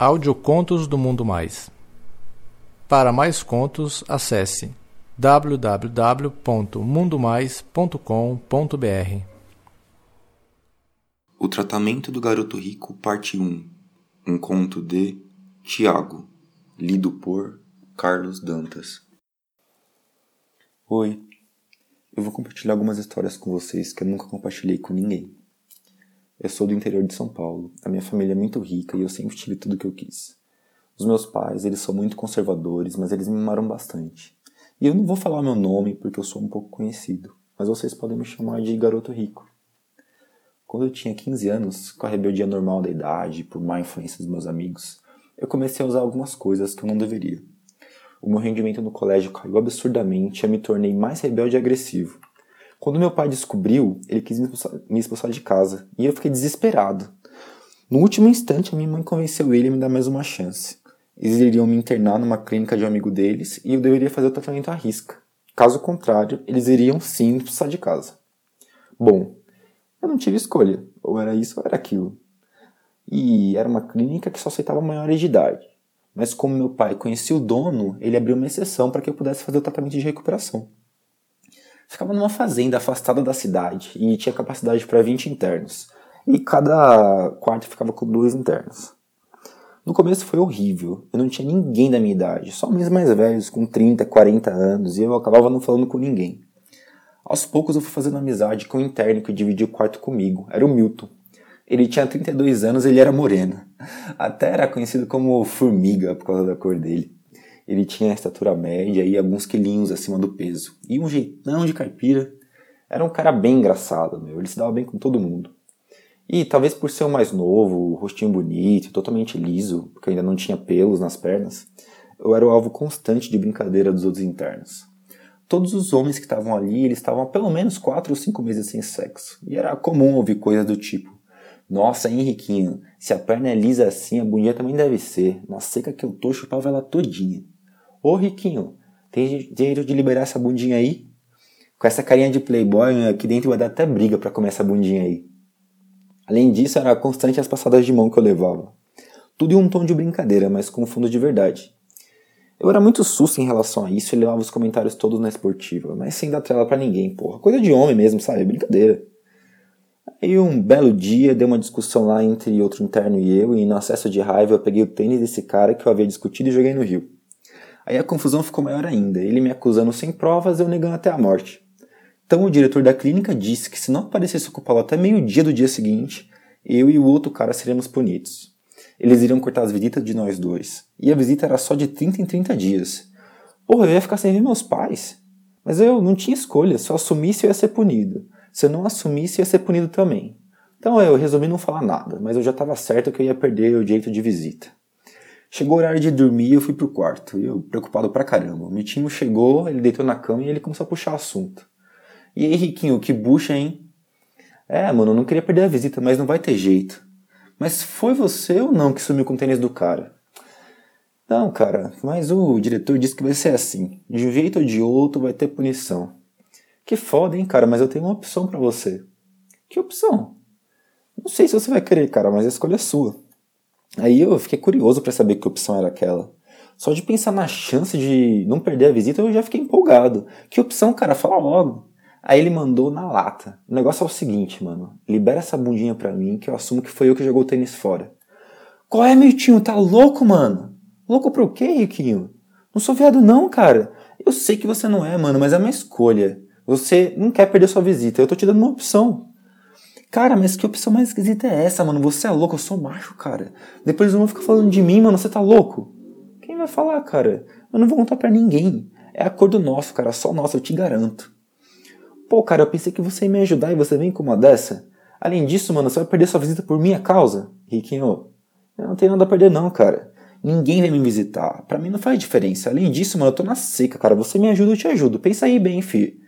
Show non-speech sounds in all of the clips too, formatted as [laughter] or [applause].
Audiocontos do Mundo Mais. Para mais contos, acesse www.mundomais.com.br. O Tratamento do Garoto Rico, Parte 1 Um conto de Tiago, lido por Carlos Dantas. Oi, eu vou compartilhar algumas histórias com vocês que eu nunca compartilhei com ninguém. Eu sou do interior de São Paulo. A minha família é muito rica e eu sempre tive tudo o que eu quis. Os meus pais, eles são muito conservadores, mas eles me mimaram bastante. E eu não vou falar meu nome porque eu sou um pouco conhecido, mas vocês podem me chamar de garoto rico. Quando eu tinha 15 anos, com a rebeldia normal da idade, por má influência dos meus amigos, eu comecei a usar algumas coisas que eu não deveria. O meu rendimento no colégio caiu absurdamente e eu me tornei mais rebelde e agressivo. Quando meu pai descobriu, ele quis me expulsar, me expulsar de casa e eu fiquei desesperado. No último instante, a minha mãe convenceu ele a me dar mais uma chance. Eles iriam me internar numa clínica de um amigo deles e eu deveria fazer o tratamento à risca. Caso contrário, eles iriam sim me expulsar de casa. Bom, eu não tive escolha. Ou era isso ou era aquilo. E era uma clínica que só aceitava maiores de idade. Mas como meu pai conhecia o dono, ele abriu uma exceção para que eu pudesse fazer o tratamento de recuperação. Ficava numa fazenda afastada da cidade e tinha capacidade para 20 internos. E cada quarto ficava com dois internos. No começo foi horrível. Eu não tinha ninguém da minha idade, só homens mais velhos, com 30, 40 anos, e eu acabava não falando com ninguém. Aos poucos eu fui fazendo amizade com um interno que dividia o quarto comigo. Era o Milton. Ele tinha 32 anos e ele era moreno. Até era conhecido como Formiga por causa da cor dele. Ele tinha a estatura média e alguns quilinhos acima do peso. E um jeitão de caipira. Era um cara bem engraçado, meu. Ele se dava bem com todo mundo. E talvez por ser o mais novo, rostinho bonito, totalmente liso, porque ainda não tinha pelos nas pernas, eu era o alvo constante de brincadeira dos outros internos. Todos os homens que estavam ali, eles estavam há pelo menos 4 ou 5 meses sem sexo. E era comum ouvir coisas do tipo: Nossa, Henriquinho, se a perna é lisa assim, a bundinha também deve ser. Na seca que eu tô, chupava ela todinha. Ô Riquinho, tem jeito de liberar essa bundinha aí? Com essa carinha de playboy, aqui dentro vai dar até briga para comer essa bundinha aí. Além disso, era constante as passadas de mão que eu levava. Tudo em um tom de brincadeira, mas com fundo de verdade. Eu era muito susto em relação a isso e levava os comentários todos na esportiva, mas sem dar trela para ninguém, porra. Coisa de homem mesmo, sabe? Brincadeira. Aí um belo dia deu uma discussão lá entre outro interno e eu, e no acesso de raiva eu peguei o tênis desse cara que eu havia discutido e joguei no rio. Aí a confusão ficou maior ainda, ele me acusando sem provas, eu negando até a morte. Então o diretor da clínica disse que se não aparecesse o culpado até meio-dia do dia seguinte, eu e o outro cara seríamos punidos. Eles iriam cortar as visitas de nós dois. E a visita era só de 30 em 30 dias. Porra, eu ia ficar sem ver meus pais. Mas eu não tinha escolha, se eu assumisse eu ia ser punido. Se eu não assumisse, eu ia ser punido também. Então eu resolvi não falar nada, mas eu já estava certo que eu ia perder o direito de visita. Chegou o horário de dormir e eu fui pro quarto. Eu, preocupado pra caramba. O Mitinho chegou, ele deitou na cama e ele começou a puxar assunto. E aí, Riquinho, que bucha, hein? É, mano, eu não queria perder a visita, mas não vai ter jeito. Mas foi você ou não que sumiu com o tênis do cara? Não, cara, mas o diretor disse que vai ser assim. De um jeito ou de outro vai ter punição. Que foda, hein, cara, mas eu tenho uma opção para você. Que opção? Não sei se você vai querer, cara, mas a escolha é sua. Aí eu fiquei curioso para saber que opção era aquela. Só de pensar na chance de não perder a visita, eu já fiquei empolgado. Que opção, cara? Fala logo. Aí ele mandou na lata. O negócio é o seguinte, mano. Libera essa bundinha pra mim que eu assumo que foi eu que jogou o tênis fora. Qual é, Miltinho? Tá louco, mano? Louco pro quê, Riquinho? Não sou viado não, cara. Eu sei que você não é, mano, mas é uma escolha. Você não quer perder sua visita. Eu tô te dando uma opção. Cara, mas que opção mais esquisita é essa, mano? Você é louco, eu sou macho, cara. Depois eles vão ficar falando de mim, mano, você tá louco? Quem vai falar, cara? Eu não vou contar pra ninguém. É acordo nosso, cara, só nosso, eu te garanto. Pô, cara, eu pensei que você ia me ajudar e você vem com uma dessa? Além disso, mano, você vai perder sua visita por minha causa? Riquinho, eu não tenho nada a perder não, cara. Ninguém vem me visitar. Pra mim não faz diferença. Além disso, mano, eu tô na seca, cara. Você me ajuda, eu te ajudo. Pensa aí bem, fi.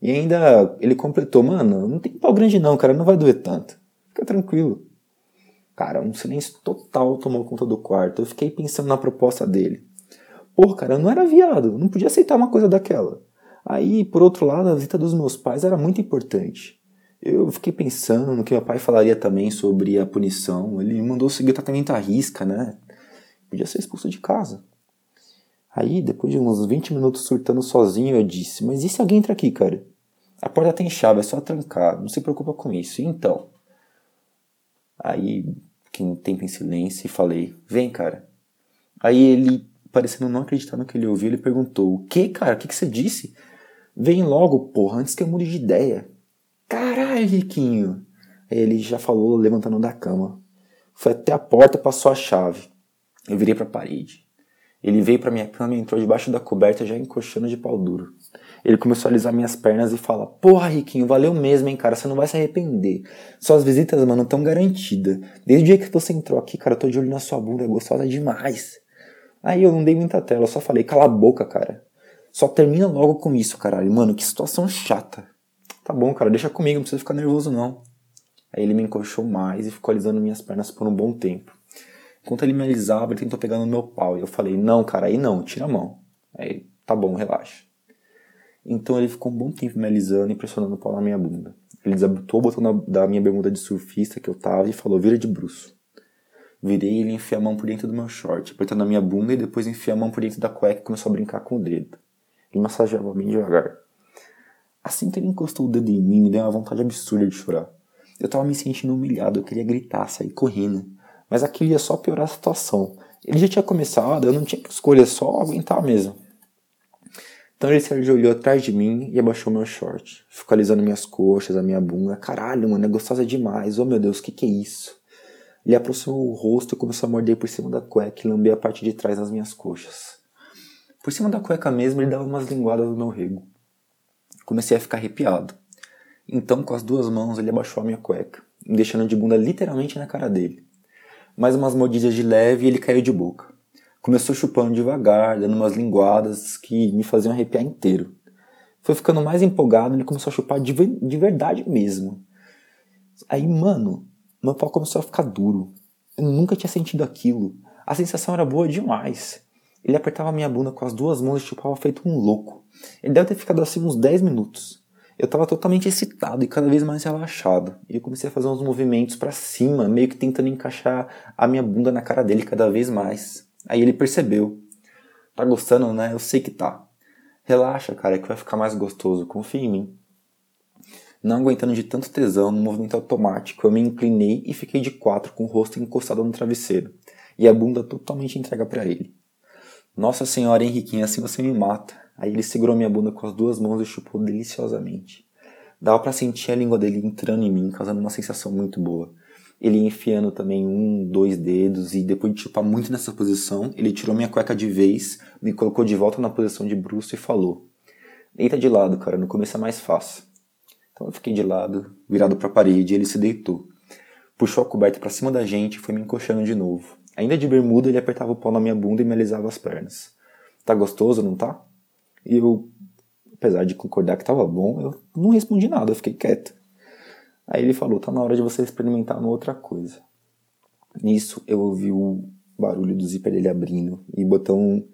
E ainda ele completou, mano, não tem pau grande não, cara, não vai doer tanto. Fica tranquilo. Cara, um silêncio total tomou conta do quarto. Eu fiquei pensando na proposta dele. Porra, cara, eu não era viado, não podia aceitar uma coisa daquela. Aí, por outro lado, a visita dos meus pais era muito importante. Eu fiquei pensando no que meu pai falaria também sobre a punição. Ele mandou seguir o tratamento à risca, né? podia ser expulso de casa. Aí, depois de uns 20 minutos surtando sozinho, eu disse: Mas e se alguém entra aqui, cara? A porta tem chave, é só trancar, não se preocupa com isso. Então? Aí, fiquei um tempo em silêncio e falei: Vem, cara. Aí ele, parecendo não acreditar no que ele ouviu, ele perguntou: O que, cara? O que, que você disse? Vem logo, porra, antes que eu mude de ideia. Caralho, Riquinho. Aí ele já falou, levantando da cama. Foi até a porta, passou a chave. Eu virei para a parede. Ele veio para minha cama e entrou debaixo da coberta, já encoxando de pau duro. Ele começou a alisar minhas pernas e fala: Porra, Riquinho, valeu mesmo, hein, cara, você não vai se arrepender. Suas visitas, mano, tão garantidas. Desde o dia que você entrou aqui, cara, eu tô de olho na sua bunda, é gostosa demais. Aí eu não dei muita tela, eu só falei: Cala a boca, cara. Só termina logo com isso, caralho. Mano, que situação chata. Tá bom, cara, deixa comigo, não precisa ficar nervoso não. Aí ele me encoxou mais e ficou alisando minhas pernas por um bom tempo. Enquanto ele me alisava, ele tentou pegar no meu pau. E eu falei, não, cara, aí não, tira a mão. Aí, tá bom, relaxa. Então ele ficou um bom tempo me alisando e pressionando o pau na minha bunda. Ele desabotou o botão da minha bermuda de surfista que eu tava e falou, vira de bruxo. Virei e ele enfiou a mão por dentro do meu short, apertando a minha bunda e depois enfiou a mão por dentro da cueca e começou a brincar com o dedo. Ele massageava bem devagar. Assim que ele encostou o dedo em mim, me deu uma vontade absurda de chorar. Eu tava me sentindo humilhado, eu queria gritar, sair correndo. Mas aquilo ia só piorar a situação. Ele já tinha começado, eu não tinha que escolher, só aguentar mesmo. Então ele se olhou atrás de mim e abaixou meu short. Ficou alisando minhas coxas, a minha bunda. Caralho, mano, é gostosa demais. Oh meu Deus, o que, que é isso? Ele aproximou o rosto e começou a morder por cima da cueca e lamber a parte de trás das minhas coxas. Por cima da cueca mesmo, ele dava umas linguadas no meu rego. Comecei a ficar arrepiado. Então, com as duas mãos, ele abaixou a minha cueca, me deixando de bunda literalmente na cara dele mais umas mordidas de leve e ele caiu de boca. Começou chupando devagar, dando umas linguadas que me faziam arrepiar inteiro. Foi ficando mais empolgado, ele começou a chupar de, de verdade mesmo. Aí, mano, meu pau começou a ficar duro. Eu nunca tinha sentido aquilo. A sensação era boa demais. Ele apertava minha bunda com as duas mãos e chupava feito um louco. Ele deve ter ficado assim uns 10 minutos. Eu estava totalmente excitado e cada vez mais relaxado. E eu comecei a fazer uns movimentos para cima, meio que tentando encaixar a minha bunda na cara dele cada vez mais. Aí ele percebeu. Tá gostando, né? Eu sei que tá. Relaxa, cara, que vai ficar mais gostoso. Confia em mim. Não aguentando de tanto tesão no movimento automático, eu me inclinei e fiquei de quatro com o rosto encostado no travesseiro e a bunda totalmente entregue para ele. Nossa senhora Henriquinha, assim você me mata. Aí ele segurou minha bunda com as duas mãos e chupou deliciosamente. Dava para sentir a língua dele entrando em mim, causando uma sensação muito boa. Ele enfiando também um, dois dedos e depois de chupar muito nessa posição, ele tirou minha cueca de vez, me colocou de volta na posição de bruxo e falou: Deita de lado, cara, no começo é mais fácil. Então eu fiquei de lado, virado para a parede, e ele se deitou. Puxou a coberta para cima da gente e foi me encoxando de novo. Ainda de bermuda, ele apertava o pau na minha bunda e me alisava as pernas. Tá gostoso, não tá? E eu, apesar de concordar que estava bom, eu não respondi nada, eu fiquei quieto. Aí ele falou: tá na hora de você experimentar uma outra coisa. Nisso eu ouvi o barulho do zíper dele abrindo e o botão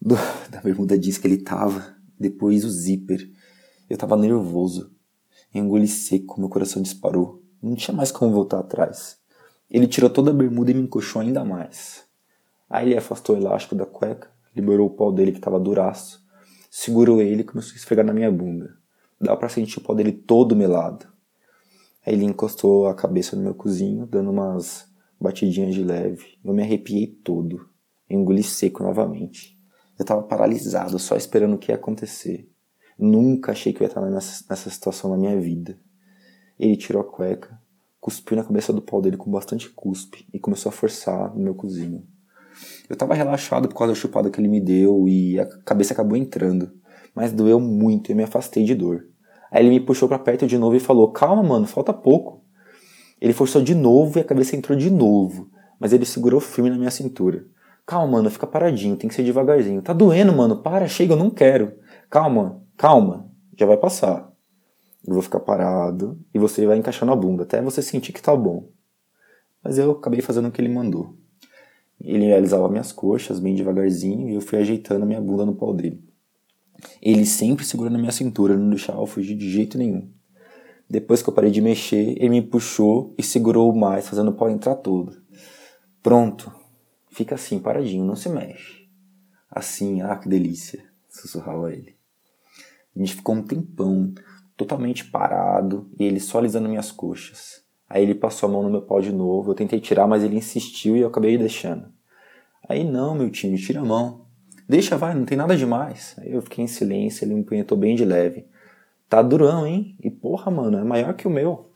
do, [laughs] da bermuda jeans que ele tava, depois o zíper. Eu tava nervoso. Engoli seco, meu coração disparou. Não tinha mais como voltar atrás. Ele tirou toda a bermuda e me encoxou ainda mais. Aí ele afastou o elástico da cueca, liberou o pau dele que estava duraço segurou ele e começou a esfregar na minha bunda. Dá para sentir o pau dele todo melado. Aí ele encostou a cabeça no meu cozinho, dando umas batidinhas de leve. Eu me arrepiei todo. Engoli seco novamente. Eu tava paralisado, só esperando o que ia acontecer. Nunca achei que eu ia estar nessa, nessa situação na minha vida. Ele tirou a cueca, cuspiu na cabeça do pau dele com bastante cuspe e começou a forçar no meu cozinho. Eu tava relaxado por causa da chupada que ele me deu e a cabeça acabou entrando. Mas doeu muito e eu me afastei de dor. Aí ele me puxou para perto de novo e falou: Calma, mano, falta pouco. Ele forçou de novo e a cabeça entrou de novo. Mas ele segurou firme na minha cintura. Calma, mano, fica paradinho, tem que ser devagarzinho. Tá doendo, mano, para, chega, eu não quero. Calma, calma, já vai passar. Eu vou ficar parado e você vai encaixando a bunda até você sentir que tá bom. Mas eu acabei fazendo o que ele mandou. Ele alisava minhas coxas bem devagarzinho e eu fui ajeitando minha bunda no pau dele. Ele sempre segurando a minha cintura, não deixava eu fugir de jeito nenhum. Depois que eu parei de mexer, ele me puxou e segurou mais, fazendo o pau entrar todo. Pronto. Fica assim, paradinho, não se mexe. Assim, ah, que delícia, sussurrava ele. A gente ficou um tempão, totalmente parado, e ele só alisando minhas coxas. Aí ele passou a mão no meu pau de novo, eu tentei tirar, mas ele insistiu e eu acabei deixando. Aí, não, meu time, tira a mão. Deixa, vai, não tem nada demais. Aí eu fiquei em silêncio, ele me punhetou bem de leve. Tá durão, hein? E porra, mano, é maior que o meu.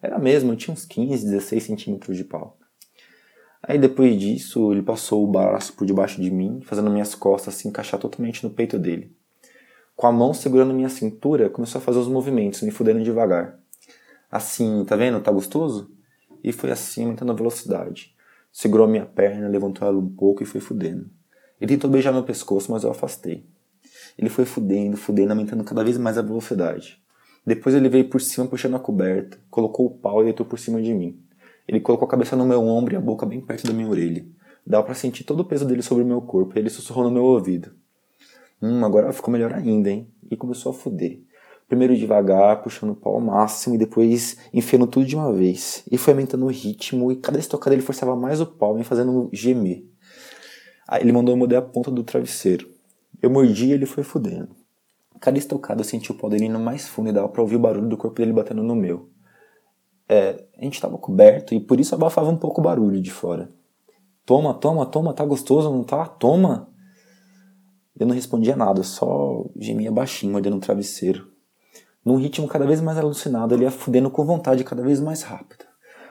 Era mesmo, eu tinha uns 15, 16 centímetros de pau. Aí depois disso, ele passou o braço por debaixo de mim, fazendo minhas costas se encaixar totalmente no peito dele. Com a mão segurando minha cintura, começou a fazer os movimentos, me fudendo devagar. Assim, tá vendo? Tá gostoso? E foi assim, aumentando a velocidade. Segurou minha perna, levantou ela um pouco e foi fudendo. Ele tentou beijar meu pescoço, mas eu afastei. Ele foi fudendo, fudendo, aumentando cada vez mais a velocidade. Depois ele veio por cima puxando a coberta, colocou o pau e deitou por cima de mim. Ele colocou a cabeça no meu ombro e a boca bem perto da minha orelha. Dava para sentir todo o peso dele sobre o meu corpo e ele sussurrou no meu ouvido. Hum, agora ficou melhor ainda, hein? E começou a fuder. Primeiro devagar, puxando o pau ao máximo e depois enfiando tudo de uma vez. E foi aumentando o ritmo e cada estocada ele forçava mais o pau, me fazendo gemer. Aí ele mandou eu morder a ponta do travesseiro. Eu mordi e ele foi fudendo. Cada estocada eu senti o pau dele indo mais fundo e dava pra ouvir o barulho do corpo dele batendo no meu. É, a gente tava coberto e por isso abafava um pouco o barulho de fora. Toma, toma, toma, tá gostoso, não tá? Toma! Eu não respondia nada, só gemia baixinho, mordendo o travesseiro. Num ritmo cada vez mais alucinado, ele ia fudendo com vontade cada vez mais rápida.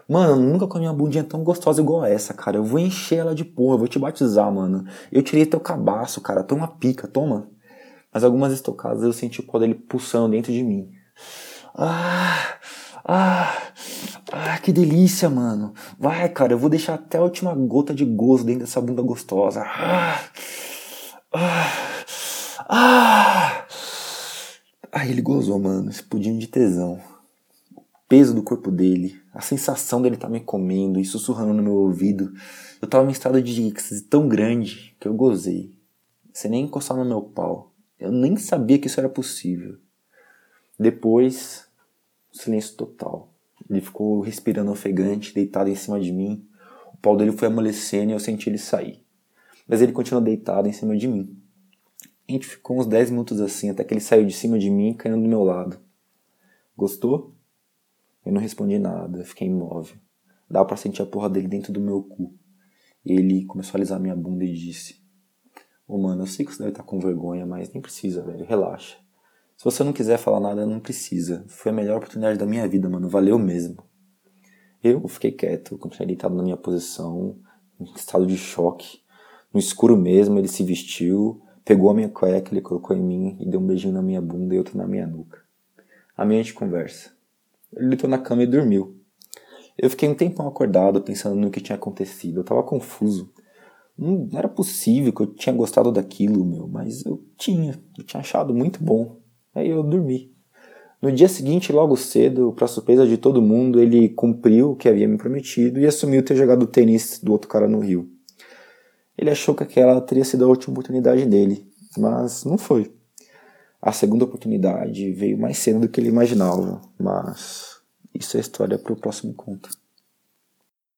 Mano, eu nunca comi uma bundinha tão gostosa igual essa, cara. Eu vou encher ela de porra, eu vou te batizar, mano. Eu tirei teu cabaço, cara. Toma pica, toma. Mas algumas estocadas eu senti o pó dele pulsando dentro de mim. Ah, ah, ah, que delícia, mano. Vai, cara, eu vou deixar até a última gota de gozo dentro dessa bunda gostosa. Ah, ah, ah. Ai, ele gozou, mano, esse pudim de tesão. O peso do corpo dele, a sensação dele estar tá me comendo e sussurrando no meu ouvido. Eu tava em estado de êxtase tão grande que eu gozei. Sem nem encostar no meu pau. Eu nem sabia que isso era possível. Depois, silêncio total. Ele ficou respirando ofegante, deitado em cima de mim. O pau dele foi amolecendo e eu senti ele sair. Mas ele continuou deitado em cima de mim. A gente ficou uns 10 minutos assim, até que ele saiu de cima de mim, caindo do meu lado. Gostou? Eu não respondi nada, fiquei imóvel. Dava para sentir a porra dele dentro do meu cu. Ele começou a alisar minha bunda e disse: Ô oh, mano, eu sei que você deve estar tá com vergonha, mas nem precisa, velho, relaxa. Se você não quiser falar nada, não precisa. Foi a melhor oportunidade da minha vida, mano, valeu mesmo. Eu fiquei quieto, continuei deitado na minha posição, em estado de choque. No escuro mesmo, ele se vestiu, Pegou a minha cueca, ele colocou em mim e deu um beijinho na minha bunda e outro na minha nuca. A minha gente conversa. Ele deitou na cama e dormiu. Eu fiquei um tempão acordado pensando no que tinha acontecido. Eu tava confuso. Não era possível que eu tinha gostado daquilo, meu, mas eu tinha. Eu tinha achado muito bom. Aí eu dormi. No dia seguinte, logo cedo, para surpresa de todo mundo, ele cumpriu o que havia me prometido e assumiu ter jogado tênis do outro cara no Rio. Ele achou que aquela teria sido a última oportunidade dele, mas não foi. A segunda oportunidade veio mais cedo do que ele imaginava, mas isso é história para o próximo conto.